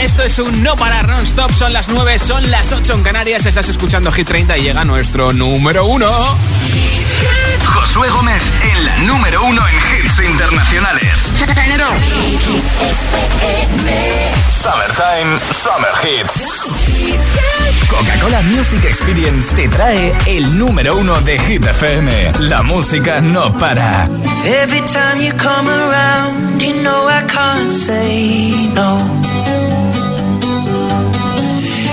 Esto es un no parar non-stop. Son las 9, son las 8 en Canarias. Estás escuchando Hit 30 y llega nuestro número 1. Josué Gómez en la número uno en hits internacionales. Summertime, Summer Hits. Coca-Cola Music Experience te trae el número uno de Hit FM. La música no para. Every time you come around, you know I can't say no.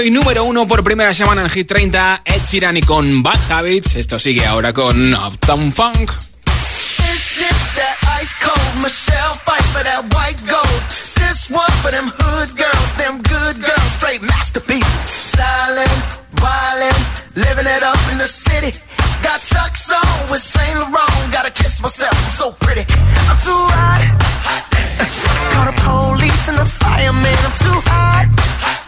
En el Reino Unido y número 1 por primera semana en Hit 30. Ed Sheeran y con Bad Habits. Esto sigue ahora con Uptown Funk. Living it up in the city. Got Chuck's on with Saint Laurent. Gotta kiss myself, I'm so pretty. I'm too hot. Call the police and the fireman. I'm too hot.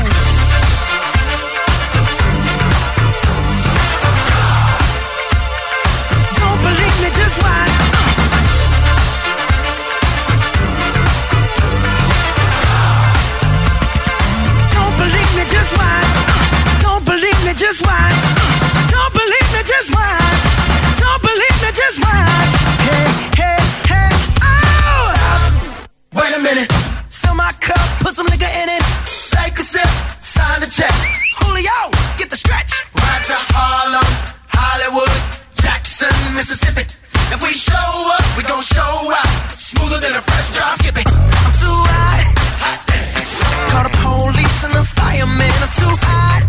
Mississippi. If we show up, we gon' show out. Smoother than a fresh drop skipping. I'm too hot. Call the police and the fireman. I'm too hot.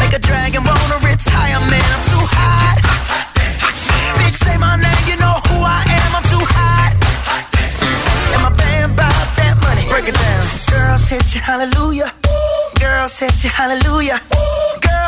Make a dragon wanna retire, man. I'm too hot. Bitch, say my name, you know who I am. I'm too hot. And my band bought that money. Break it down. Girls hit you, hallelujah. Girls hit you, hallelujah.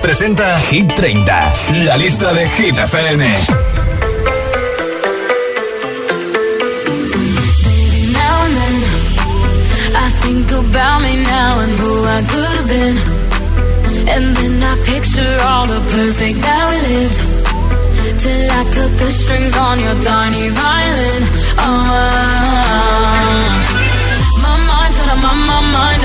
Presenta Hit 30, la lista de Hit FM. Think about me now and who I could have been. And then I picture all the perfect that we lived. Till I cut the strings on your tiny violin. Oh,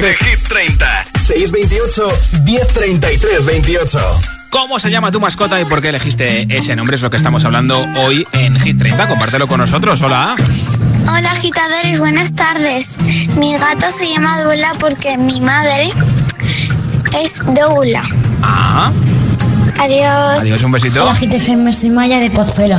De, de Hit 30, 628 1033 28. ¿Cómo se llama tu mascota y por qué elegiste ese nombre? Es lo que estamos hablando hoy en Hit 30. Compártelo con nosotros. Hola. Hola agitadores, buenas tardes. Mi gato se llama Dula porque mi madre es Dula. Ah, Adiós. adiós, un besito. Hola GTFM, soy Maya de Pozuelo.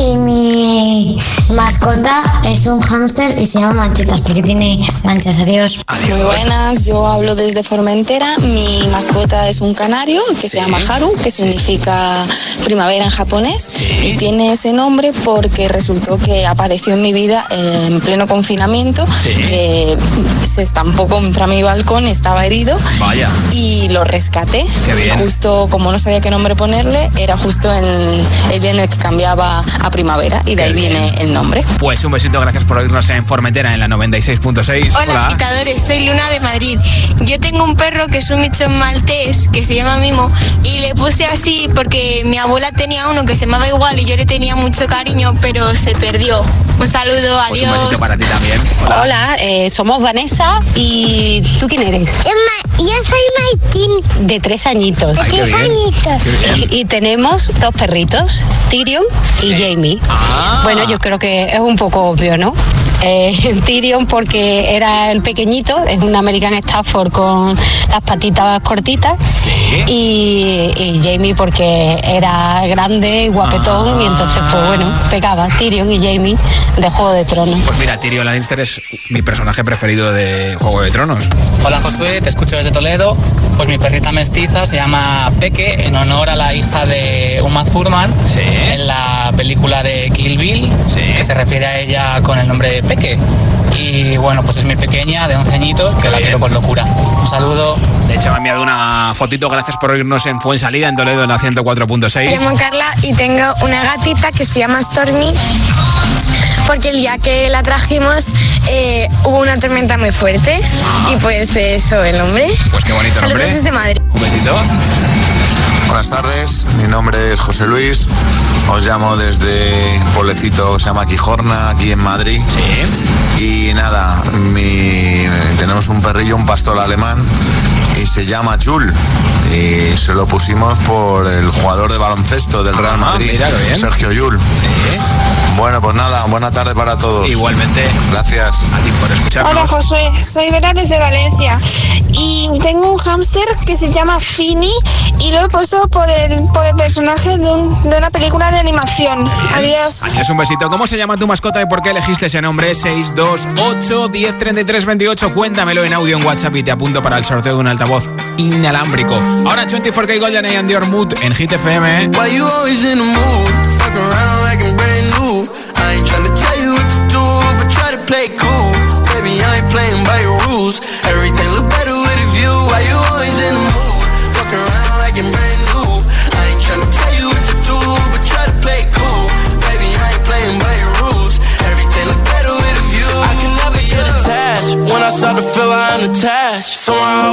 Y mi mascota es un hámster y se llama Manchitas porque tiene manchas. Adiós. Muy buenas, yo hablo desde Formentera. Mi mascota es un canario que se llama Haru, que significa primavera en japonés. Y tiene ese nombre porque resultó que apareció en mi vida en pleno confinamiento. que se estampó contra mi balcón, estaba herido. Vaya. Y lo rescaté. Qué bien. Y justo como no sabía qué nombre ponerle, era justo en el día en el que cambiaba a primavera. Y de ahí viene el nombre. Pues un besito, gracias por oírnos en Formentera en la 96.6. Hola, agitadores, soy Luna de Madrid. Yo tengo un perro que es un michón maltés que se llama Mimo y le puse así porque mi abuela tenía uno que se llamaba igual y yo le tenía mucho cariño, pero se perdió. Un saludo, Pues un besito para ti también. Hola, eh, somos Vanessa y ¿tú quién eres? Yo soy Maitín, De tres añitos. Qué tres añitos. Y tenemos dos perritos, Tyrion y Jamie. Ah. Bueno, yo creo que es un poco obvio, ¿no? Eh, Tyrion porque era el pequeñito, es un American Stafford con las patitas cortitas. Sí. Y, y Jamie porque era grande y guapetón y entonces pues bueno, pegaba Tyrion y Jamie de Juego de Tronos. Pues mira, Tyrion Lannister es mi personaje preferido de Juego de Tronos. Hola Josué, te escucho desde Toledo. Pues mi perrita mestiza se llama Peque en honor a la hija de Uma Thurman Sí. en la película de Kill Bill, Sí. que se refiere a ella con el nombre de Peque. Y bueno, pues es mi pequeña de 11 añitos que la bien. quiero con locura. Un saludo. De hecho, me ha enviado una fotito. Gracias por oírnos en Fuensalida, en Toledo, en la 104.6. Me llamo Carla y tengo una gatita que se llama Stormy porque el día que la trajimos eh, hubo una tormenta muy fuerte y pues eso el nombre. Pues qué bonito Saludos nombre. desde Madrid. Un besito. Buenas tardes, mi nombre es José Luis, os llamo desde un pueblecito que se llama Quijorna, aquí en Madrid. Sí. Y nada, mi- tenemos un perrillo, un pastor alemán, y se llama Jul. Y se lo pusimos por el jugador de baloncesto del Real Ah, Madrid, bien. Sergio Jul. Sí. Bueno, pues nada, buena tarde para todos. Igualmente, Gracias. a ti por escucharnos. Hola Josué, soy Vera desde Valencia y tengo un hámster que se llama Fini y lo he puesto por el, por el personaje de, un- de una película de animación. Adiós. Adiós, un besito. ¿Cómo se llama tu mascota y por qué elegiste ese nombre? 628 1033 28. Cuéntamelo en audio en WhatsApp y te apunto para el sorteo de un altavoz inalámbrico. Ahora 24K Golden y Andy Ormut en Hit FM. Why you always in the mood? Fuck around like I'm brand new. I ain't tryna tell you what to do, but try to play cool. Baby, I ain't playing by your rules. Everything look better with a view. Why you always in the mood? Fuck around like I'm brand new. I ain't tryna tell you what to do, but try to play cool. Baby, I ain't playing by your rules. Everything look better with a view. I can never get attached. When I start to feel I'm attached.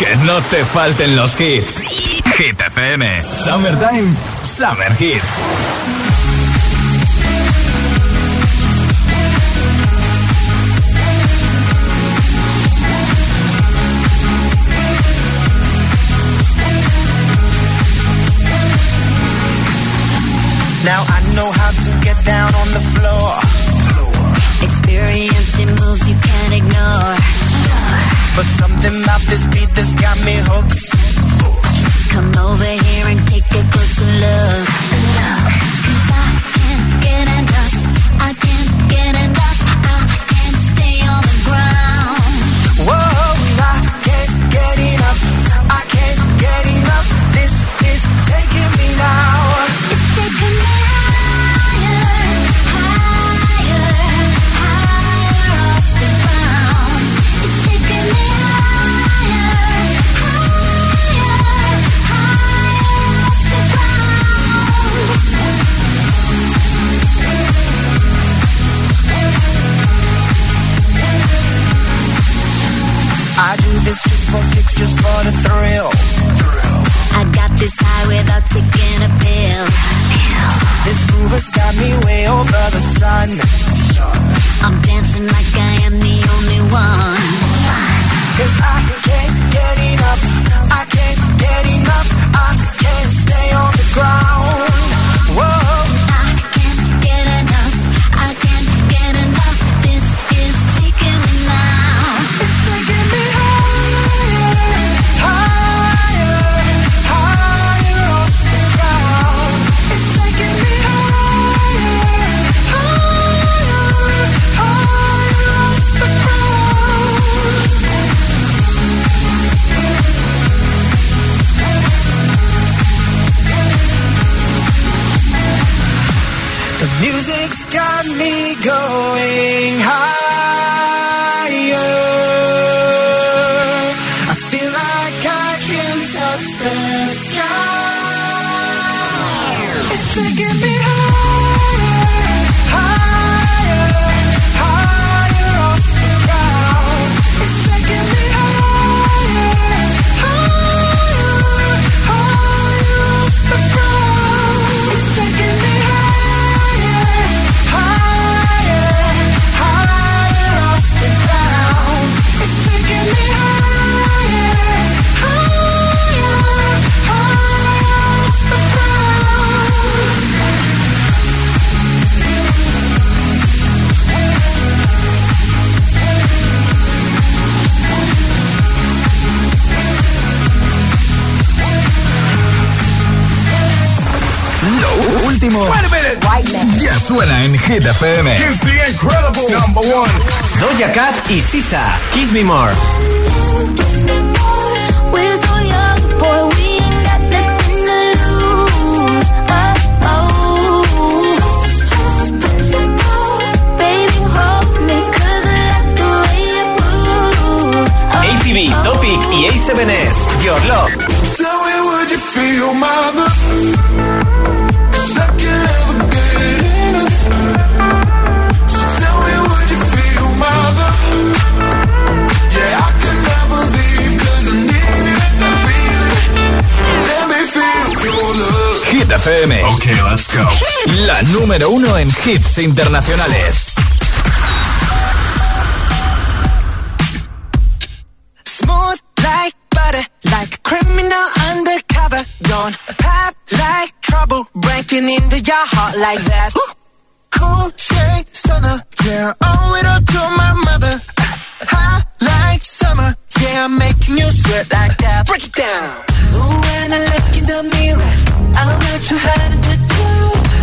que no te falten los hits. Hit FM, Summertime, Summer Hits. Now I know how to get down on the floor. Experience in moves you can't ignore. But something about this beat that's got me hooked. Come over here and take a closer look. Just for the thrill. I got this high without taking a pill. This groove has got me way over the sun. I'm dancing like I am the only one. Cause I can't get enough. I can't get enough. I can't stay on the ground. going high. Suena en Hit FM. Doja Cat y Sisa, Kiss Me More. We're so young, boy, we ain't got nothing to lose. Oh, oh. It's just principle. Baby, hold me, 'cause I like the way you move. Oh, ATV, Topic y A7S, Your Love. Tell me would you feel my Hit FM. Ok, let's go. La número uno en hits internacionales. Smooth like butter, like a criminal undercover. Don't pop like trouble, breaking into your heart like that. Cool shade stunner, yeah, owe it all to my mother. Hot like summer, yeah, I'm making you sweat like that. Break it down. Ooh, when I look in the mirror, I'm not too hard to do.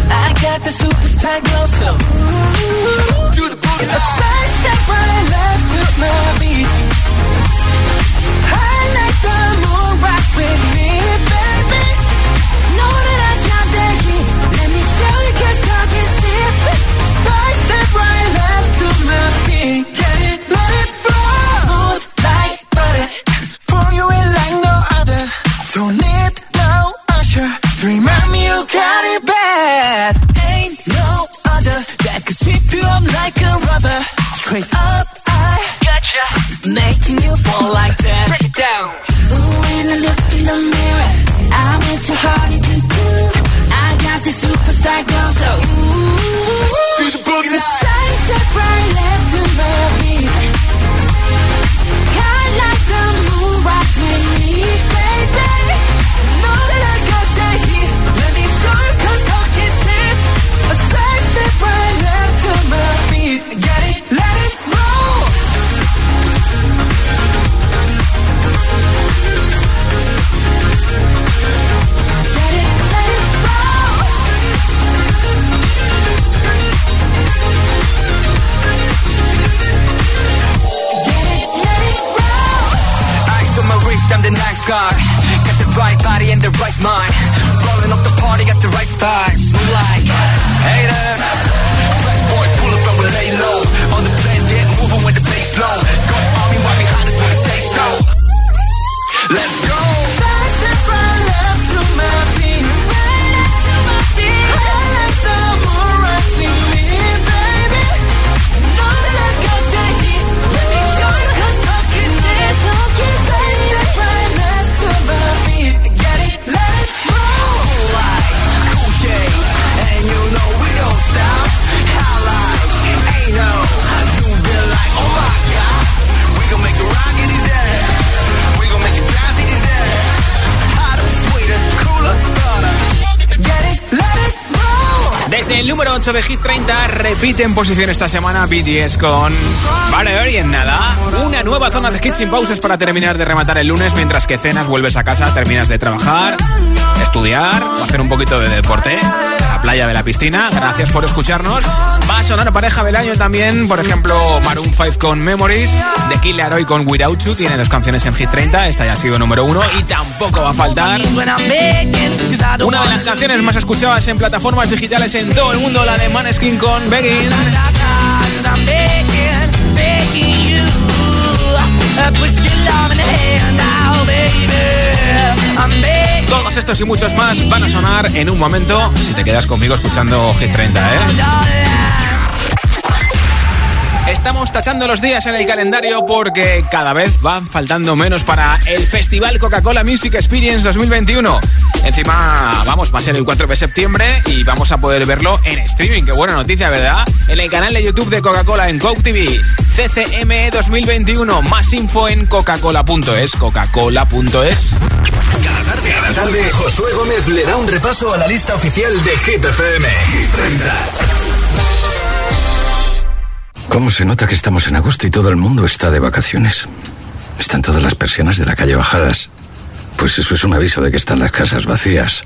I got the superstar glow, so ooh, do the booty. A side step right left to my beat. I like the moon rock with me, baby. Know that I got the heat. Let me show you 'cause can see it. Side step right left to my beat. that. Ain't no other that could sweep you up like a rubber. Straight up, I gotcha. Making you fall like that. Break it down. Ooh, when I look in the mirror. Sky. Got the right body and the right mind. Rolling up the party, got the right vibes. Move like haters. Fresh boy, pull up and we lay low. On the place, get moving with the bass low. Go army right behind us when we say so. Let's go. Fast and right left to my beat. El número 8 de Hit 30 repite en posición esta semana BTS con Vale, y en nada. Una nueva zona de hits sin pausas para terminar de rematar el lunes mientras que cenas, vuelves a casa, terminas de trabajar, estudiar o hacer un poquito de deporte. La playa de la piscina. Gracias por escucharnos. A sonar pareja del año también. Por ejemplo, Maroon 5 con Memories. The Killer Hoy con Without You. Tiene dos canciones en Hit 30. Esta ya ha sido número uno. Y tampoco va a faltar una de las canciones más escuchadas en plataformas digitales en todo el mundo, la de Maneskin con Begging. Todos estos y muchos más van a sonar en un momento si te quedas conmigo escuchando Hit 30, ¿eh? Estamos tachando los días en el calendario porque cada vez van faltando menos para el Festival Coca-Cola Music Experience 2021. Encima, vamos, va a ser el 4 de septiembre y vamos a poder verlo en streaming. Qué buena noticia, ¿verdad? En el canal de YouTube de Coca-Cola en Coke TV. CCME 2021. Más info en coca-cola.es. Coca-Cola.es. Cada tarde, cada tarde, Josué Gómez le da un repaso a la lista oficial de Hit FM. Hit 30. ¿Cómo se nota que estamos en agosto y todo el mundo está de vacaciones? Están todas las persianas de la calle bajadas. Pues eso es un aviso de que están las casas vacías.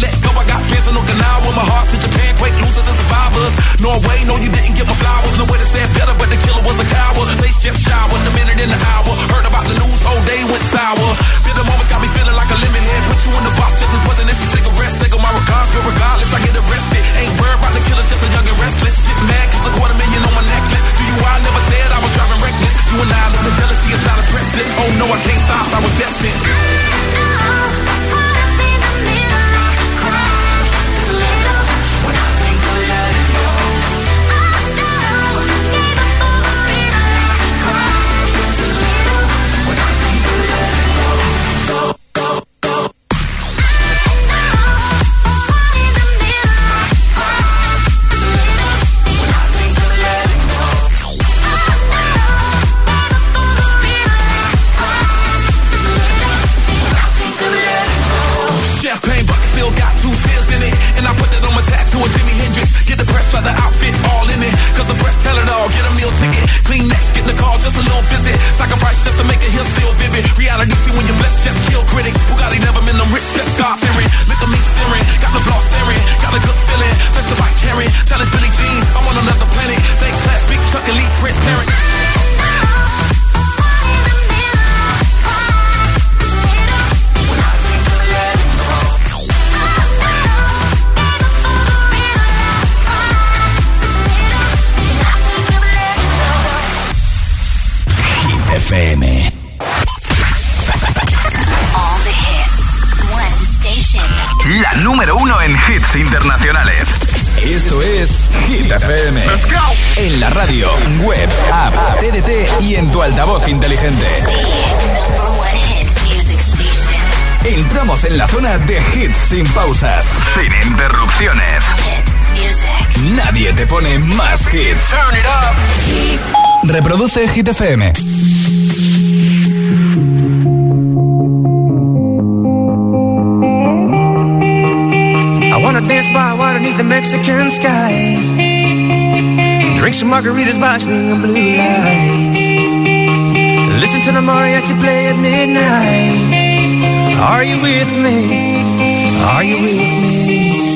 let go, I got fans in Okinawa. My heart to Japan, quake losers and survivors. Norway, no, you didn't get my flowers. No way to say better, but the killer was a coward. Face just showered, a minute in the hour. Heard about the news, whole day went sour. Feel the moment got me feeling like a lemon head. Put you in the box, just as wasn't this a cigarette. Take on my regards, but regardless, I get arrested. Ain't worried about the killers, just a young and restless. Get mad, cause a quarter million on my necklace. Do you, I never said I was driving reckless. You and I know the jealousy is not impressive. Oh no, I can't stop, I was destined. Champagne Produce Hit FM. I wanna dance by water beneath the Mexican sky. Drink some margaritas by string of blue lights. Listen to the mariachi play at midnight. Are you with me? Are you with me?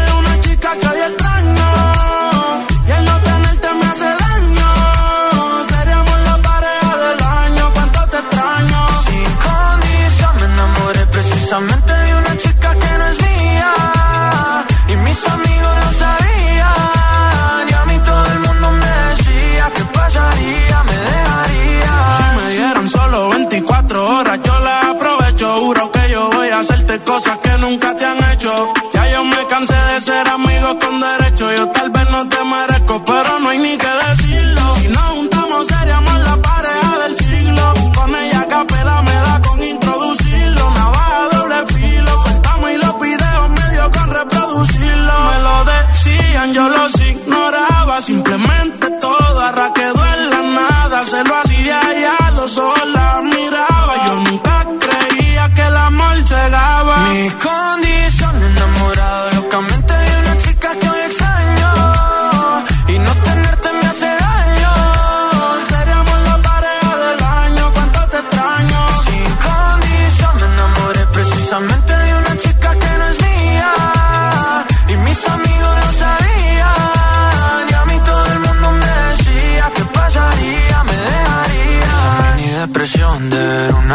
con derecho. Yo tal vez no te merezco, pero no hay ni que decirlo. Si nos juntamos, seríamos la pareja del siglo. Con ella capela me da con introducirlo. Navaja doble filo, cortamos y los videos medio con reproducirlo. Me lo decían, yo los ignoraba. Simplemente todo arraquedó en la nada. Se lo hacía ya lo sola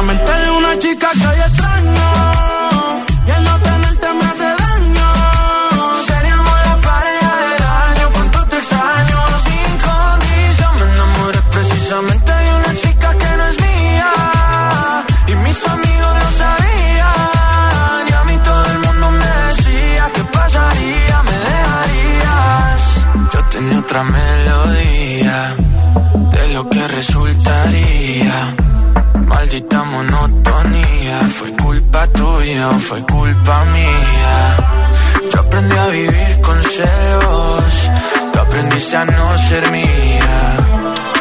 Lamentar tuya o fue culpa mía. Yo aprendí a vivir con celos, tú aprendiste a no ser mía.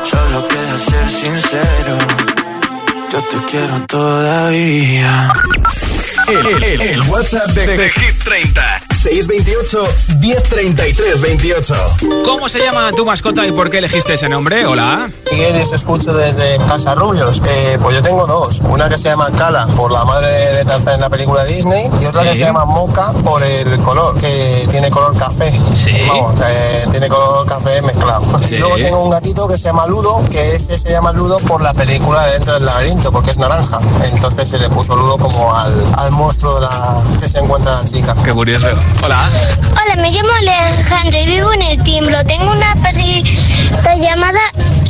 Solo queda ser sincero, yo te quiero todavía. El, el- el WhatsApp de, de Hit 30 628 1033 28 ¿Cómo se llama tu mascota y por qué elegiste ese nombre? Hola. Miguel, os escucho desde Casa Rubios. Eh, pues yo tengo dos. Una que se llama Cala, por la madre de Tarzán en la película Disney, y otra que Sí. se llama Moca, por el color, que tiene color café. Vamos, eh, tiene color café mezclado. Sí. Y luego tengo un gatito que se llama Ludo, que ese se llama Ludo por la película de Dentro del Laberinto, porque es naranja. Entonces se le puso Ludo como al, al monstruo de la, que se encuentra la chica. Qué curioso. Hola. Hola, me llamo Alejandro y vivo en el Tiemblo. Tengo una perrita llamada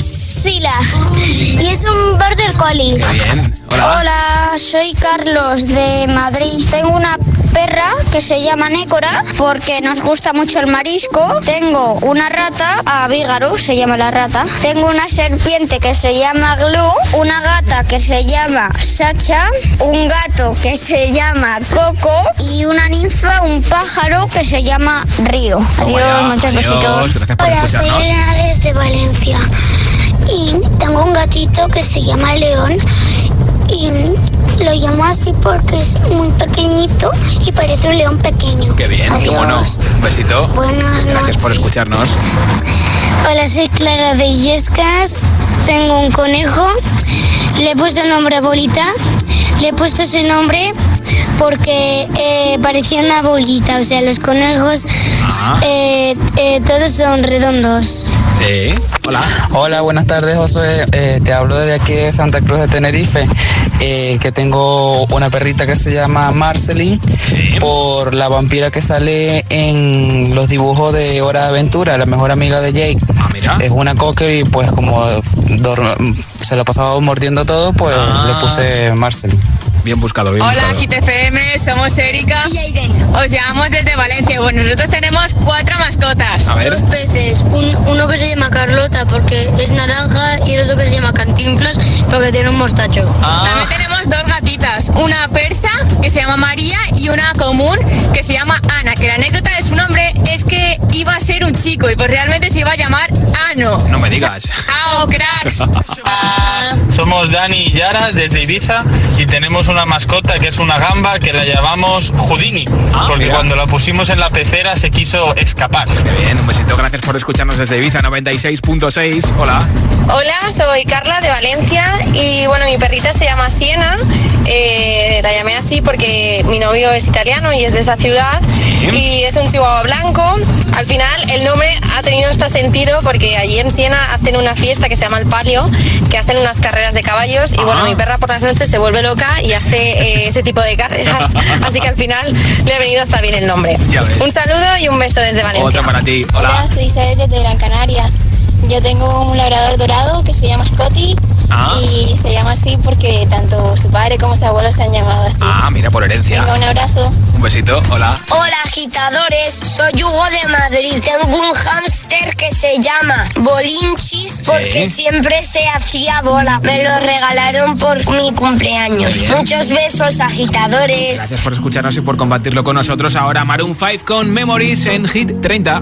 Sila y es un border collie. Qué bien. Hola. soy Carlos de Madrid. Tengo una perra que se llama Nécora porque nos gusta mucho el marisco. Tengo una rata, Avígaro se llama la rata. Tengo una serpiente que se llama Glue, una gata que se llama Sacha, un gato que se llama Coco y una ninfa, un pájaro que se llama Río. Adiós, muchos Adiós, besitos. Hola, soy. Elena desde Valencia y tengo un gatito que se llama León y lo llamo así porque es muy pequeñito y parece un león pequeño. Qué bien, qué Adiós. bueno. Un besito. Buenas Gracias por escucharnos. Hola, soy Clara de Illescas. Tengo un conejo. Le he puesto el nombre a Bolita. Le he puesto ese nombre porque eh, parecía una bolita. O sea, los conejos eh, eh, todos son redondos. Sí. Hola. Hola, buenas tardes, Josué. Eh, te hablo desde aquí de Santa Cruz de Tenerife, eh, que tengo una perrita que se llama Marceline, por la vampira que sale en los dibujos de Hora de Aventura, la mejor amiga de Jake. Es una cocker y pues como se lo pasaba mordiendo todo, pues le puse Marceline. Bien buscado, bien Hola, buscado. GTFM, somos Erika. Y Aiden. Os llamamos desde Valencia. Bueno, nosotros tenemos cuatro mascotas. A ver. Dos peces. Un- uno que se llama Carlota porque es naranja y el otro que se llama Cantinflas porque tiene un mostacho. También tenemos dos gatitas, una persa que se llama María y una común que se llama Ana, que la anécdota de su nombre es que iba a ser un chico y pues realmente se iba a llamar Ano. No me digas. ¡Chao, cracks! Somos Dani y Yara desde Ibiza y tenemos una mascota que es una gamba que la llamamos Houdini, porque mira. cuando la pusimos en la pecera se quiso escapar. Qué bien, un besito. Gracias por escucharnos desde Ibiza 96.6. Hola. Hola, soy Carla de Valencia y bueno, mi perrita se llama Siena. Eh, la llamé así porque mi novio es italiano y es de esa ciudad y es un chihuahua blanco. Al final el nombre ha tenido este sentido porque allí en Siena hacen una fiesta que se llama el Palio, que hacen unas carreras de caballos y bueno, mi perra por las noches se vuelve loca y hace eh, ese tipo de carreras. Así que al final le ha venido hasta bien el nombre. Ya ves. Un saludo y un beso desde Valencia. Otra para ti. Hola. soy Isabel desde Gran Canaria. Yo tengo un labrador dorado que se llama Scotty Ah. y se llama así porque tanto su padre como su abuelo se han llamado así. Ah, mira, por herencia. Venga, un abrazo. Un besito. Hola. Hola agitadores, soy Hugo de Madrid. Tengo un hámster que se llama Bolinchis porque Sí. siempre se hacía bola. Me lo regalaron por mi cumpleaños. Muchos besos agitadores. Gracias por escucharnos y por compartirlo con nosotros. Ahora Maroon 5 con Memories en Hit 30.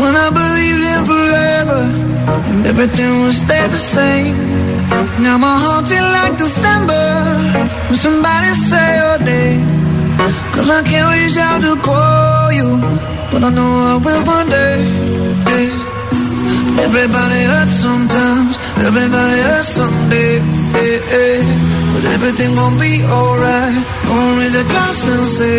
When I believed in forever and everything would stay the same. Now my heart feel like December when somebody say your name. Cause I can't reach out to call you, but I know I will one day. yeah. Everybody hurts sometimes, everybody hurts someday. yeah, yeah. But everything gon' be alright. Gonna raise a glass and say,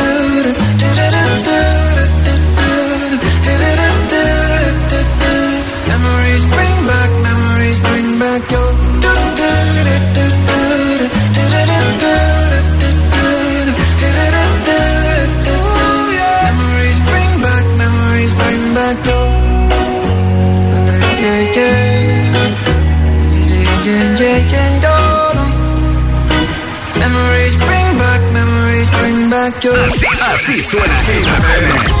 Así, suena Hit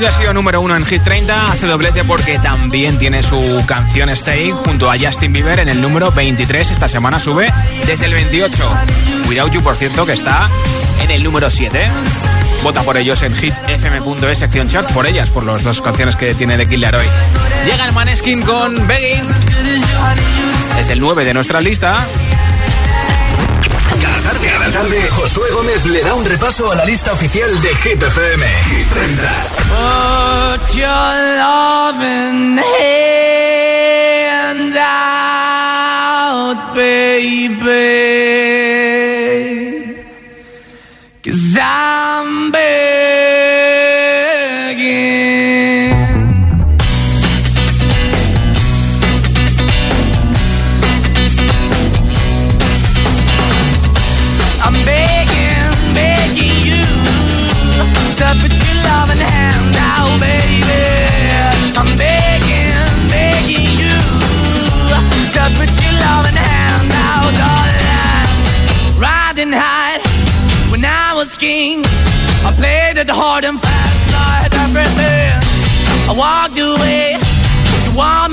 Ya ha sido número uno en Hit 30. Hace doblete porque también tiene su canción Stay junto a Justin Bieber en el número 23. Esta semana sube desde el 28. Without You, por cierto, que está en el número 7. Vota por ellos en hitfm.es, sección chart, por ellas, por las dos canciones que tiene de Killer hoy. Llega el Maneskin con Begging. Es el 9 de nuestra lista. Cada tarde, Josué Gómez le da un repaso a la lista oficial de Hit FM. Hit 30. Put your loving hand out, baby. Cause I'm begging.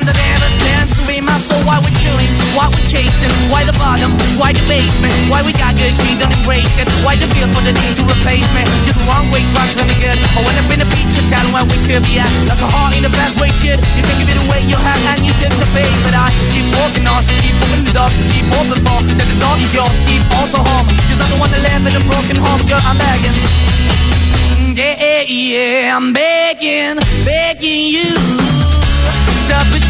stand, that never stands to be my soul. Why we're chilling, why we're chasing, why the bottom, why the basement, why we got good, she don't embrace it. Why the feel for the need to replace me? You're the wrong way, trying to be good. I went up in a feature town where we could be at. Like a heart in the best way, shit. You can give it away, you have, and you took the bait. But I keep walking on, keep moving the door, keep open for that the dog is yours, keep also home. Cause the one that live in a broken home, girl, I'm begging. Yeah, yeah, the baby. I'm begging, begging you to put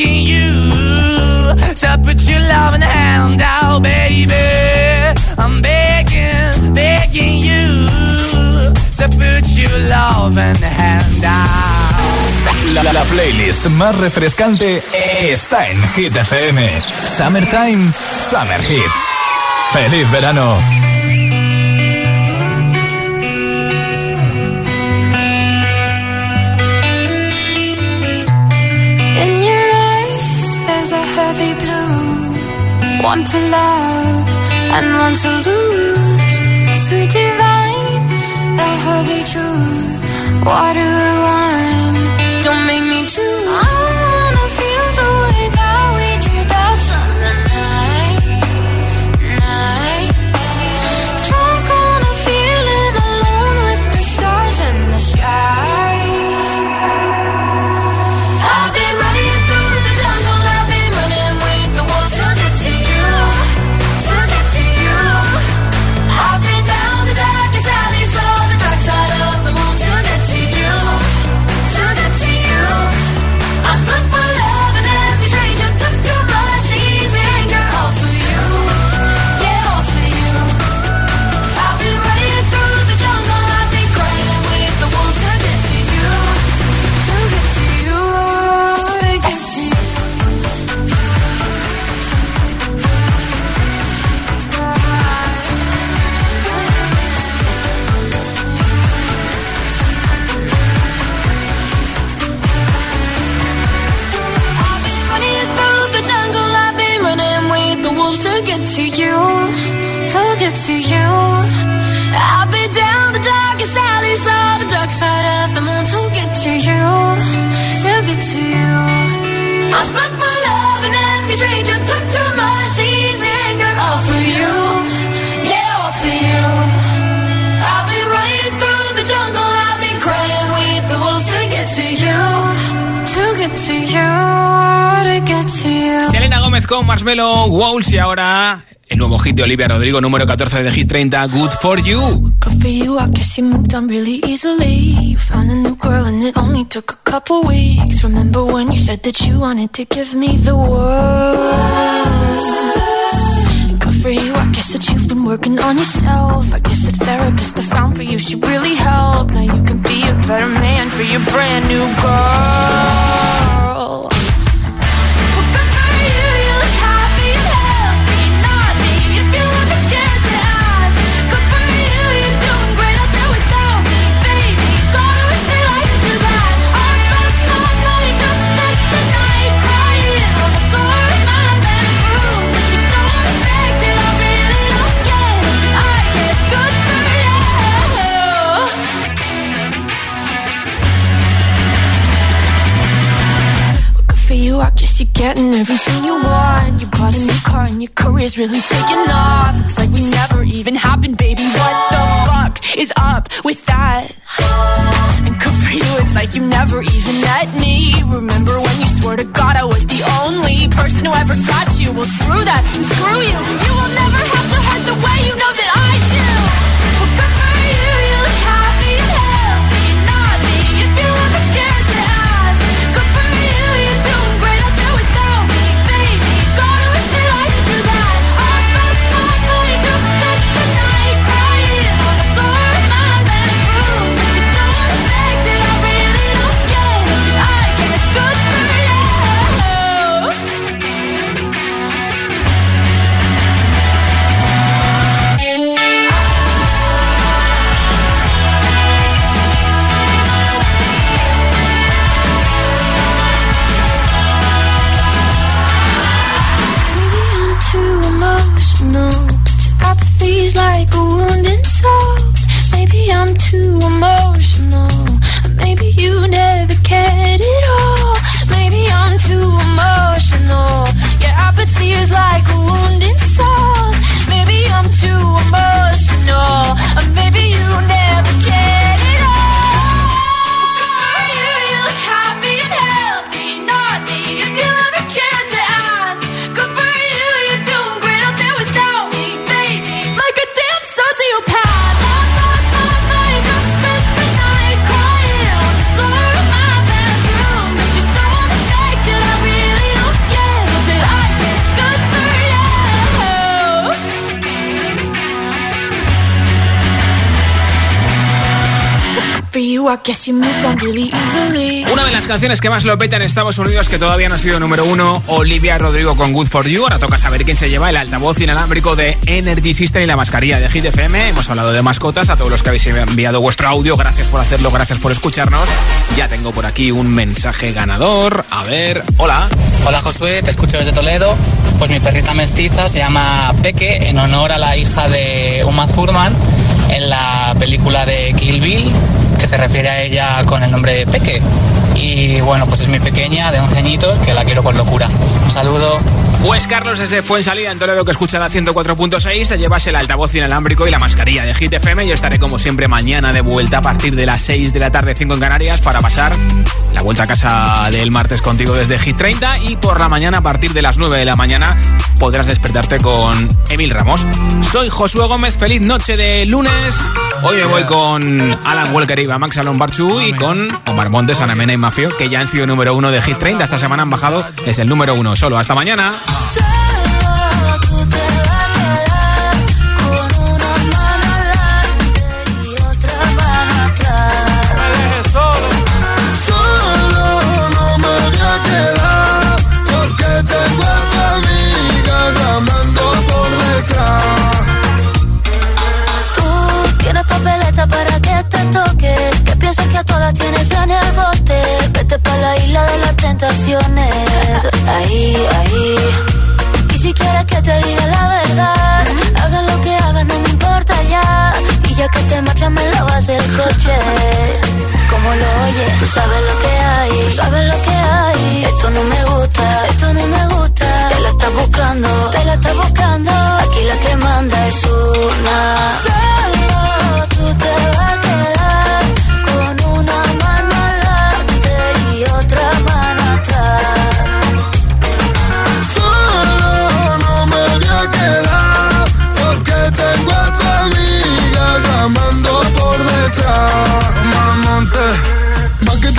begging you to put your loving hand out, baby. I'm begging, begging you to put your loving hand out. La, la playlist más refrescante está en Hit FM. Summertime, Summer Hits. ¡Feliz verano! One to love and one to lose. Sweet divine, the heavy truth. Water or wine, don't make me choose. Olivia Rodrigo, número 14 de Hit 30, Good For You. Good for you, I guess you moved on really easily. You found a new girl and it only took a couple weeks. Remember when you said that you wanted to give me the world? Good for you, I guess that you've been working on yourself. I guess the therapist I found for you should really help. Now you can be a better man for your brand new girl. Una de las canciones que más lo peta en Estados Unidos que todavía no ha sido número uno, Olivia Rodrigo con Good For You. Ahora toca saber quién se lleva el altavoz inalámbrico de Energy System y la mascarilla de Hit FM. Hemos hablado de mascotas, a todos los que habéis enviado vuestro audio, gracias por hacerlo, gracias por escucharnos. Ya tengo por aquí un mensaje ganador. A ver, hola. Hola Josué, te escucho desde Toledo. Pues mi perrita mestiza se llama Peque en honor a la hija de Uma Thurman en la película de Kill Bill, que se refiere a ella con el nombre de Peque. Y bueno, pues es mi pequeña de 11 añitos que la quiero con locura. Un saludo. Pues Carlos desde Fuensalida en Toledo que escucha la 104.6 te llevas el altavoz inalámbrico y la mascarilla de Hit FM. Yo estaré como siempre mañana de vuelta a partir de las 6 de la tarde 5 en Canarias para pasar la vuelta a casa del martes contigo desde Hit 30 y por la mañana a partir de las 9 de la mañana podrás despertarte con Emil Ramos. Soy Josué Gómez, feliz noche de lunes. Hoy me voy con Alan Walker y Max Alon Barchu y con Omar Montes, Ana Mena y Que ya han sido número uno de Hit 30. Esta semana han bajado desde el número uno solo. Hasta mañana. Ahí, ahí. Y si quieres que te diga la verdad, haga lo que haga, no me importa ya. Y ya que te marchas, me lavas el coche. Como lo oyes, tú sabes lo que hay, tú sabes lo que hay. Esto no me gusta, esto no me gusta. Te la estás buscando, te la estás buscando. Aquí la que manda es una.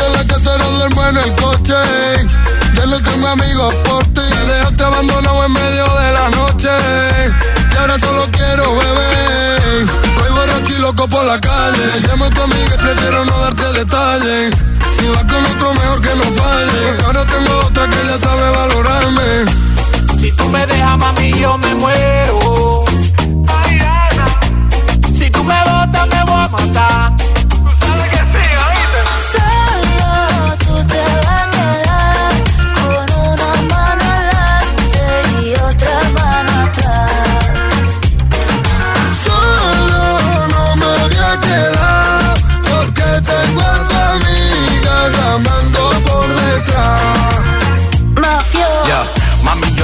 Dejaste la cacerola, el bueno, el coche. Ya lo tengo amigos por ti. Me dejaste abandonado en medio de la noche. Y ahora solo quiero beber. Voy borracho y loco por la calle. Llamo a tu amiga y prefiero no darte detalles. Si vas con otro, mejor que no falle. Ahora tengo otra que ya sabe valorarme. Si tú me dejas, mami, yo me muero. Si tú me botas, me voy a matar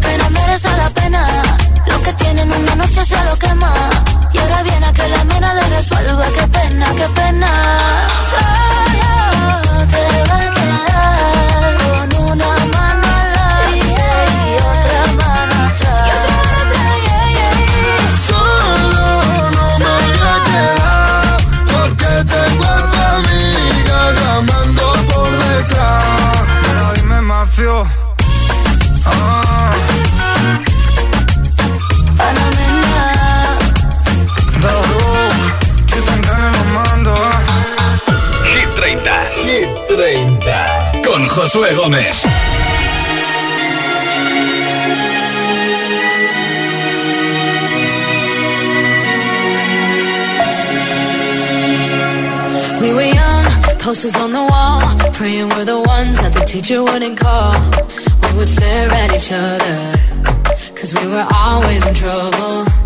que no merece la pena. Lo que tienen una noche se lo quema. Y ahora viene a que la mena le resuelva. Qué pena, qué pena. Solo te va a quedar con una mano adelante y otra mano atrás. Y otra mano atrás, yeah. Solo no me voy a quedar porque tengo a tu amiga llamando por detrás. Pero dime, mafio. Ah. Josué Gómez. We were young, posters on the wall, praying we're the ones that the teacher wouldn't call. We would stare at each other, cause we were always in trouble.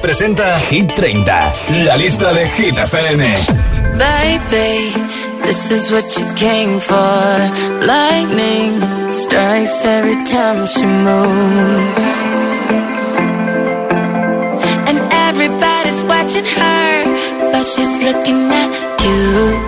presenta Hit 30, la lista de Hit FM. Baby, this is what you came for. Lightning strikes every time she moves. And everybody's watching her, but she's looking at you.